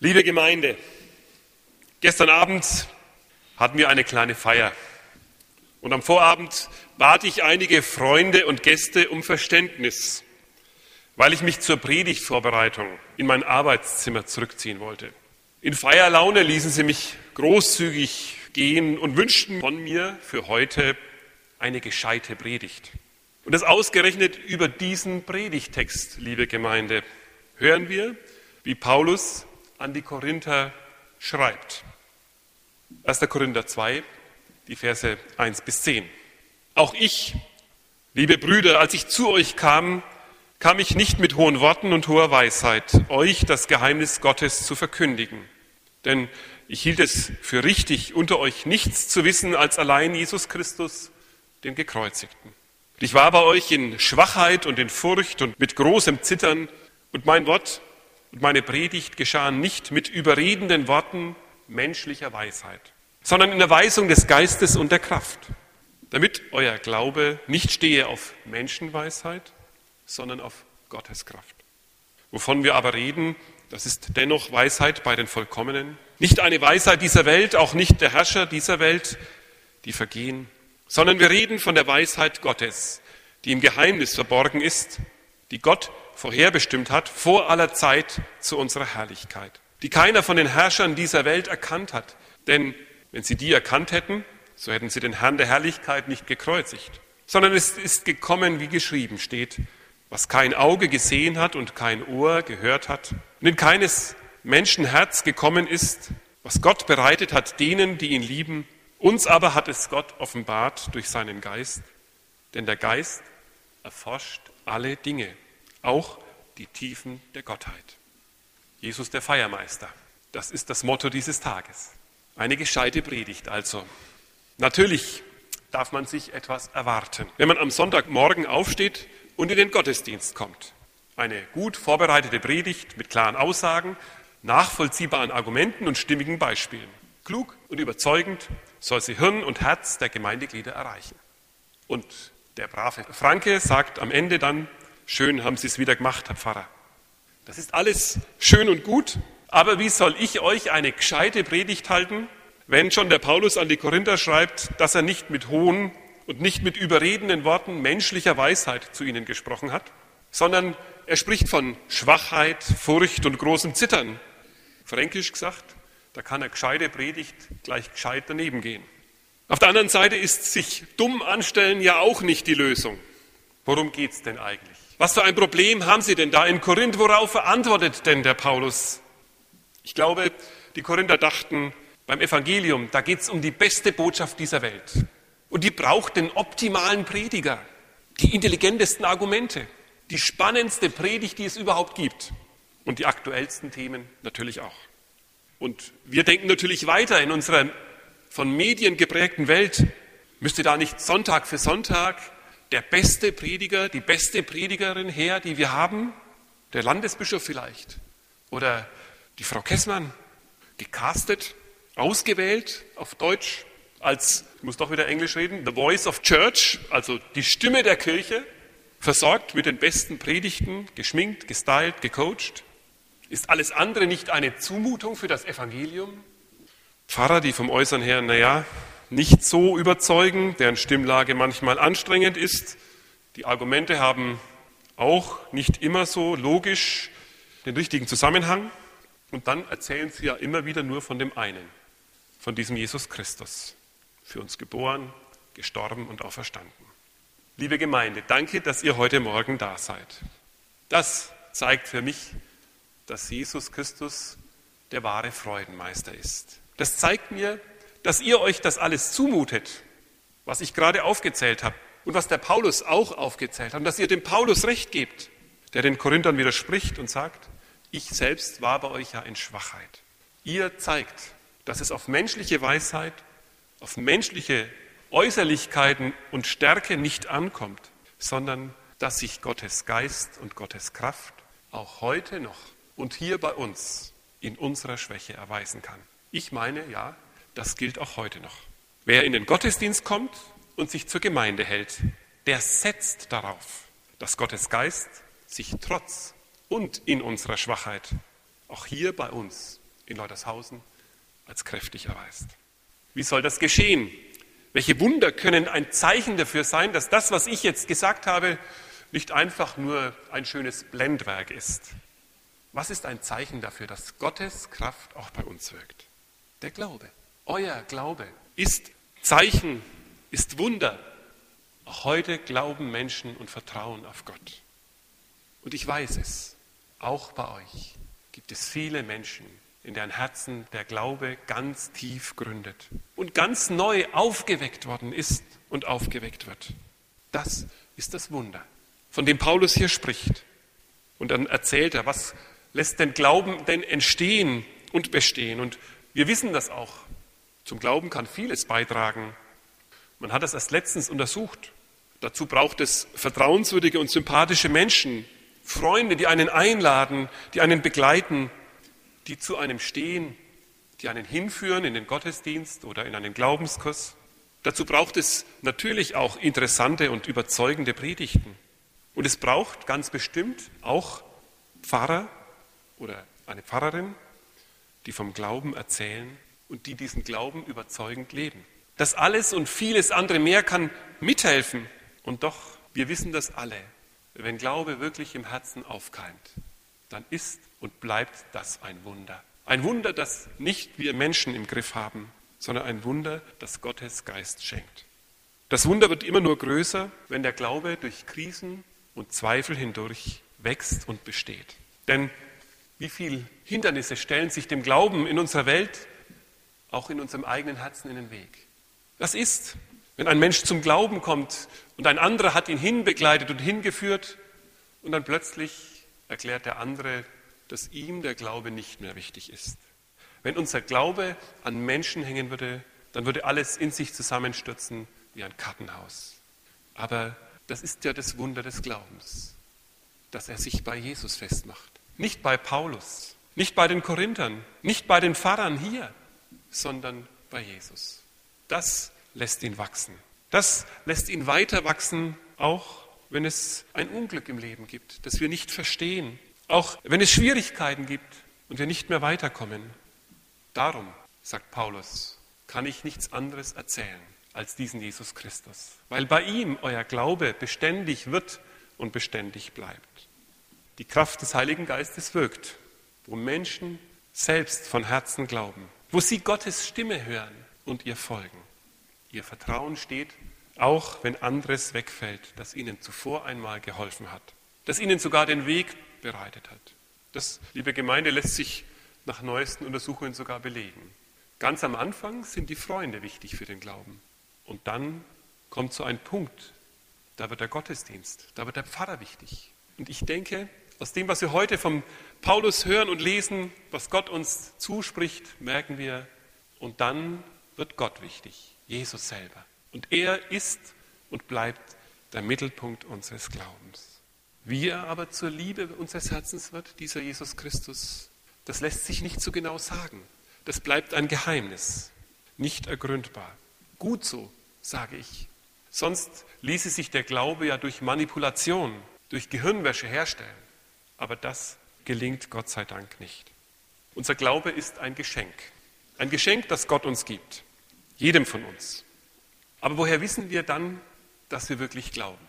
Liebe Gemeinde, gestern Abend hatten wir eine kleine Feier. Und am Vorabend bat ich einige Freunde und Gäste um Verständnis, weil ich mich zur Predigtvorbereitung in mein Arbeitszimmer zurückziehen wollte. In Feierlaune ließen sie mich großzügig gehen und wünschten von mir für heute eine gescheite Predigt. Und das ausgerechnet über diesen Predigtext, liebe Gemeinde, hören wir, wie Paulus an die Korinther schreibt. 1. Korinther 2, die Verse 1 bis 10. Auch ich, liebe Brüder, als ich zu euch kam, kam ich nicht mit hohen Worten und hoher Weisheit, euch das Geheimnis Gottes zu verkündigen. Denn ich hielt es für richtig, unter euch nichts zu wissen als allein Jesus Christus, den Gekreuzigten. Ich war bei euch in Schwachheit und in Furcht und mit großem Zittern, und mein Wort meine Predigt geschahen nicht mit überredenden Worten menschlicher Weisheit, sondern in der Weisung des Geistes und der Kraft, damit euer Glaube nicht stehe auf Menschenweisheit, sondern auf Gottes Kraft. Wovon wir aber reden, das ist dennoch Weisheit bei den Vollkommenen, nicht eine Weisheit dieser Welt, auch nicht der Herrscher dieser Welt, die vergehen, sondern wir reden von der Weisheit Gottes, die im Geheimnis verborgen ist, die Gott vorherbestimmt hat, vor aller Zeit zu unserer Herrlichkeit, die keiner von den Herrschern dieser Welt erkannt hat. Denn wenn sie die erkannt hätten, so hätten sie den Herrn der Herrlichkeit nicht gekreuzigt, sondern es ist gekommen, wie geschrieben steht, was kein Auge gesehen hat und kein Ohr gehört hat und in keines Menschen Herz gekommen ist, was Gott bereitet hat denen, die ihn lieben. Uns aber hat es Gott offenbart durch seinen Geist, denn der Geist erforscht alle Dinge, auch die Tiefen der Gottheit. Jesus der Feiermeister, das ist das Motto dieses Tages. Eine gescheite Predigt also. Natürlich darf man sich etwas erwarten, wenn man am Sonntagmorgen aufsteht und in den Gottesdienst kommt. Eine gut vorbereitete Predigt mit klaren Aussagen, nachvollziehbaren Argumenten und stimmigen Beispielen. Klug und überzeugend soll sie Hirn und Herz der Gemeindeglieder erreichen. Und der brave Franke sagt am Ende dann, Schön haben Sie es wieder gemacht, Herr Pfarrer. Das ist alles schön und gut, aber wie soll ich euch eine gescheite Predigt halten, wenn schon der Paulus an die Korinther schreibt, dass er nicht mit hohen und nicht mit überredenden Worten menschlicher Weisheit zu ihnen gesprochen hat, sondern er spricht von Schwachheit, Furcht und großem Zittern. Fränkisch gesagt, da kann eine gescheite Predigt gleich gescheit daneben gehen. Auf der anderen Seite ist sich dumm anstellen ja auch nicht die Lösung. Worum geht's denn eigentlich? Was für ein Problem haben sie denn da in Korinth? Worauf verantwortet denn der Paulus? Ich glaube, die Korinther dachten, beim Evangelium, da geht es um die beste Botschaft dieser Welt. Und die braucht den optimalen Prediger, die intelligentesten Argumente, die spannendste Predigt, die es überhaupt gibt. Und die aktuellsten Themen natürlich auch. Und wir denken natürlich weiter in unserer von Medien geprägten Welt. Müsste da nicht Sonntag für Sonntag der beste Prediger, die beste Predigerin her, die wir haben? Der Landesbischof vielleicht? Oder die Frau Kessmann? Gecastet, ausgewählt auf Deutsch als, ich muss doch wieder Englisch reden, The Voice of Church, also die Stimme der Kirche, versorgt mit den besten Predigten, geschminkt, gestylt, gecoacht? Ist alles andere nicht eine Zumutung für das Evangelium? Pfarrer, die vom Äußern her, naja, nicht so überzeugen, deren Stimmlage manchmal anstrengend ist. Die Argumente haben auch nicht immer so logisch den richtigen Zusammenhang. Und dann erzählen sie ja immer wieder nur von dem einen, von diesem Jesus Christus, für uns geboren, gestorben und auferstanden. Liebe Gemeinde, danke, dass ihr heute Morgen da seid. Das zeigt für mich, dass Jesus Christus der wahre Freudenmeister ist. Das zeigt mir, dass ihr euch das alles zumutet, was ich gerade aufgezählt habe und was der Paulus auch aufgezählt hat, und dass ihr dem Paulus recht gebt, der den Korinthern widerspricht und sagt, ich selbst war bei euch ja in Schwachheit. Ihr zeigt, dass es auf menschliche Weisheit, auf menschliche Äußerlichkeiten und Stärke nicht ankommt, sondern dass sich Gottes Geist und Gottes Kraft auch heute noch und hier bei uns in unserer Schwäche erweisen kann. Ich meine, ja, das gilt auch heute noch. Wer in den Gottesdienst kommt und sich zur Gemeinde hält, der setzt darauf, dass Gottes Geist sich trotz und in unserer Schwachheit auch hier bei uns in Leutershausen als kräftig erweist. Wie soll das geschehen? Welche Wunder können ein Zeichen dafür sein, dass das, was ich jetzt gesagt habe, nicht einfach nur ein schönes Blendwerk ist? Was ist ein Zeichen dafür, dass Gottes Kraft auch bei uns wirkt? Der Glaube. Euer Glaube ist Zeichen, ist Wunder. Auch heute glauben Menschen und vertrauen auf Gott. Und ich weiß es, auch bei euch gibt es viele Menschen, in deren Herzen der Glaube ganz tief gründet und ganz neu aufgeweckt worden ist und aufgeweckt wird. Das ist das Wunder, von dem Paulus hier spricht. Und dann erzählt er, was lässt den Glauben denn entstehen und bestehen. Und wir wissen das auch. Zum Glauben kann vieles beitragen. Man hat das erst letztens untersucht. Dazu braucht es vertrauenswürdige und sympathische Menschen, Freunde, die einen einladen, die einen begleiten, die zu einem stehen, die einen hinführen in den Gottesdienst oder in einen Glaubenskurs. Dazu braucht es natürlich auch interessante und überzeugende Predigten. Und es braucht ganz bestimmt auch Pfarrer oder eine Pfarrerin, die vom Glauben erzählen und die diesen Glauben überzeugend leben. Das alles und vieles andere mehr kann mithelfen. Und doch, wir wissen das alle, wenn Glaube wirklich im Herzen aufkeimt, dann ist und bleibt das ein Wunder. Ein Wunder, das nicht wir Menschen im Griff haben, sondern ein Wunder, das Gottes Geist schenkt. Das Wunder wird immer nur größer, wenn der Glaube durch Krisen und Zweifel hindurch wächst und besteht. Denn wie viele Hindernisse stellen sich dem Glauben in unserer Welt, auch in unserem eigenen Herzen in den Weg? Das ist, wenn ein Mensch zum Glauben kommt und ein anderer hat ihn hinbegleitet und hingeführt und dann plötzlich erklärt der andere, dass ihm der Glaube nicht mehr wichtig ist. Wenn unser Glaube an Menschen hängen würde, dann würde alles in sich zusammenstürzen wie ein Kartenhaus. Aber das ist ja das Wunder des Glaubens, dass er sich bei Jesus festmacht. Nicht bei Paulus, nicht bei den Korinthern, nicht bei den Pfarrern hier, sondern bei Jesus. Das lässt ihn wachsen. Das lässt ihn weiter wachsen, auch wenn es ein Unglück im Leben gibt, das wir nicht verstehen, auch wenn es Schwierigkeiten gibt und wir nicht mehr weiterkommen. Darum, sagt Paulus, kann ich nichts anderes erzählen als diesen Jesus Christus, weil bei ihm euer Glaube beständig wird und beständig bleibt. Die Kraft des Heiligen Geistes wirkt, wo Menschen selbst von Herzen glauben, wo sie Gottes Stimme hören und ihr folgen. Ihr Vertrauen steht, auch wenn anderes wegfällt, das ihnen zuvor einmal geholfen hat, das ihnen sogar den Weg bereitet hat. Das, liebe Gemeinde, lässt sich nach neuesten Untersuchungen sogar belegen. Ganz am Anfang sind die Freunde wichtig für den Glauben. Und dann kommt so ein Punkt, da wird der Gottesdienst, da wird der Pfarrer wichtig. Und ich denke, aus dem, was wir heute vom Paulus hören und lesen, was Gott uns zuspricht, merken wir, und dann wird Gott wichtig, Jesus selber. Und er ist und bleibt der Mittelpunkt unseres Glaubens. Wie er aber zur Liebe unseres Herzens wird, dieser Jesus Christus, das lässt sich nicht so genau sagen. Das bleibt ein Geheimnis, nicht ergründbar. Gut so, sage ich. Sonst ließe sich der Glaube ja durch Manipulation, durch Gehirnwäsche herstellen. Aber das gelingt Gott sei Dank nicht. Unser Glaube ist ein Geschenk. Ein Geschenk, das Gott uns gibt. Jedem von uns. Aber woher wissen wir dann, dass wir wirklich glauben?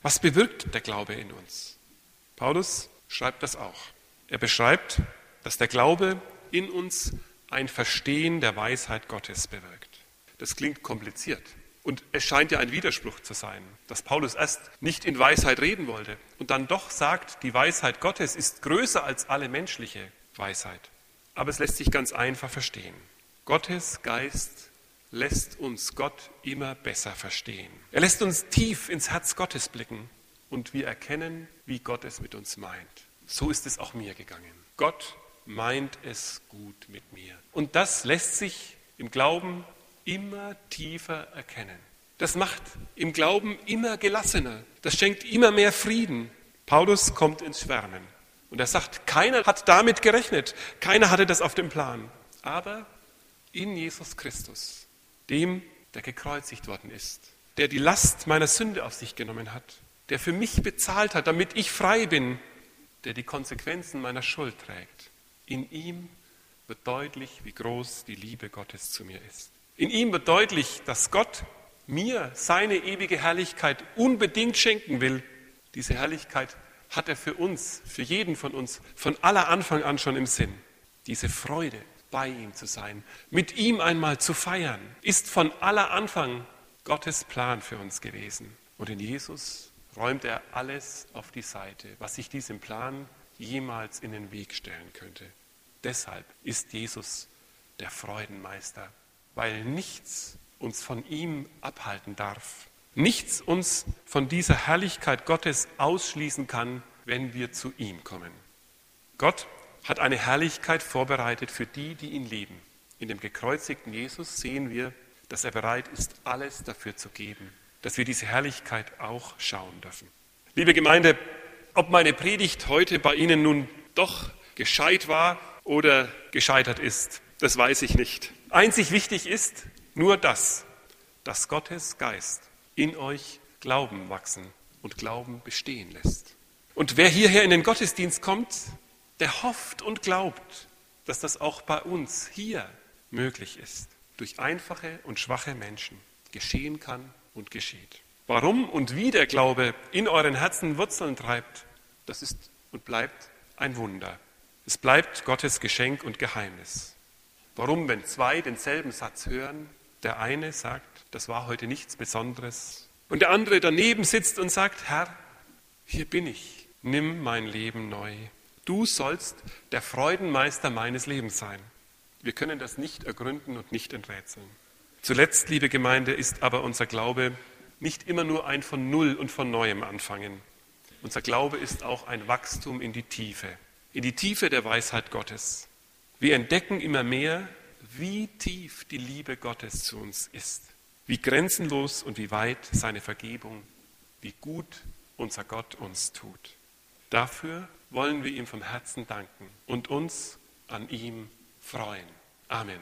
Was bewirkt der Glaube in uns? Paulus schreibt das auch. Er beschreibt, dass der Glaube in uns ein Verstehen der Weisheit Gottes bewirkt. Das klingt kompliziert. Und es scheint ja ein Widerspruch zu sein, dass Paulus erst nicht in Weisheit reden wollte und dann doch sagt, die Weisheit Gottes ist größer als alle menschliche Weisheit. Aber es lässt sich ganz einfach verstehen. Gottes Geist lässt uns Gott immer besser verstehen. Er lässt uns tief ins Herz Gottes blicken und wir erkennen, wie Gott es mit uns meint. So ist es auch mir gegangen. Gott meint es gut mit mir. Und das lässt sich im Glauben immer tiefer erkennen. Das macht im Glauben immer gelassener. Das schenkt immer mehr Frieden. Paulus kommt ins Schwärmen. Und er sagt, keiner hat damit gerechnet. Keiner hatte das auf dem Plan. Aber in Jesus Christus dem, der gekreuzigt worden ist, der die Last meiner Sünde auf sich genommen hat, der für mich bezahlt hat, damit ich frei bin, der die Konsequenzen meiner Schuld trägt. In ihm wird deutlich, wie groß die Liebe Gottes zu mir ist. In ihm wird deutlich, dass Gott mir seine ewige Herrlichkeit unbedingt schenken will. Diese Herrlichkeit hat er für uns, für jeden von uns, von aller Anfang an schon im Sinn. Diese Freude, bei ihm zu sein, mit ihm einmal zu feiern, ist von aller Anfang Gottes Plan für uns gewesen. Und in Jesus räumt er alles auf die Seite, was sich diesem Plan jemals in den Weg stellen könnte. Deshalb ist Jesus der Freudenmeister, weil nichts uns von ihm abhalten darf. Nichts uns von dieser Herrlichkeit Gottes ausschließen kann, wenn wir zu ihm kommen. Gott hat eine Herrlichkeit vorbereitet für die, die ihn lieben. In dem gekreuzigten Jesus sehen wir, dass er bereit ist, alles dafür zu geben, dass wir diese Herrlichkeit auch schauen dürfen. Liebe Gemeinde, ob meine Predigt heute bei Ihnen nun doch gescheit war oder gescheitert ist, das weiß ich nicht. Einzig wichtig ist nur das, dass Gottes Geist in euch Glauben wachsen und Glauben bestehen lässt. Und wer hierher in den Gottesdienst kommt, der hofft und glaubt, dass das auch bei uns hier möglich ist, durch einfache und schwache Menschen geschehen kann und geschieht. Warum und wie der Glaube in euren Herzen Wurzeln treibt, das ist und bleibt ein Wunder. Es bleibt Gottes Geschenk und Geheimnis. Warum, wenn zwei denselben Satz hören, der eine sagt, das war heute nichts Besonderes, und der andere daneben sitzt und sagt, Herr, hier bin ich, nimm mein Leben neu. Du sollst der Freudenmeister meines Lebens sein. Wir können das nicht ergründen und nicht enträtseln. Zuletzt, liebe Gemeinde, ist aber unser Glaube nicht immer nur ein von Null und von Neuem anfangen. Unser Glaube ist auch ein Wachstum in die Tiefe, in die Tiefe der Weisheit Gottes. Wir entdecken immer mehr, wie tief die Liebe Gottes zu uns ist, wie grenzenlos und wie weit seine Vergebung, wie gut unser Gott uns tut. Dafür wollen wir ihm vom Herzen danken und uns an ihm freuen. Amen.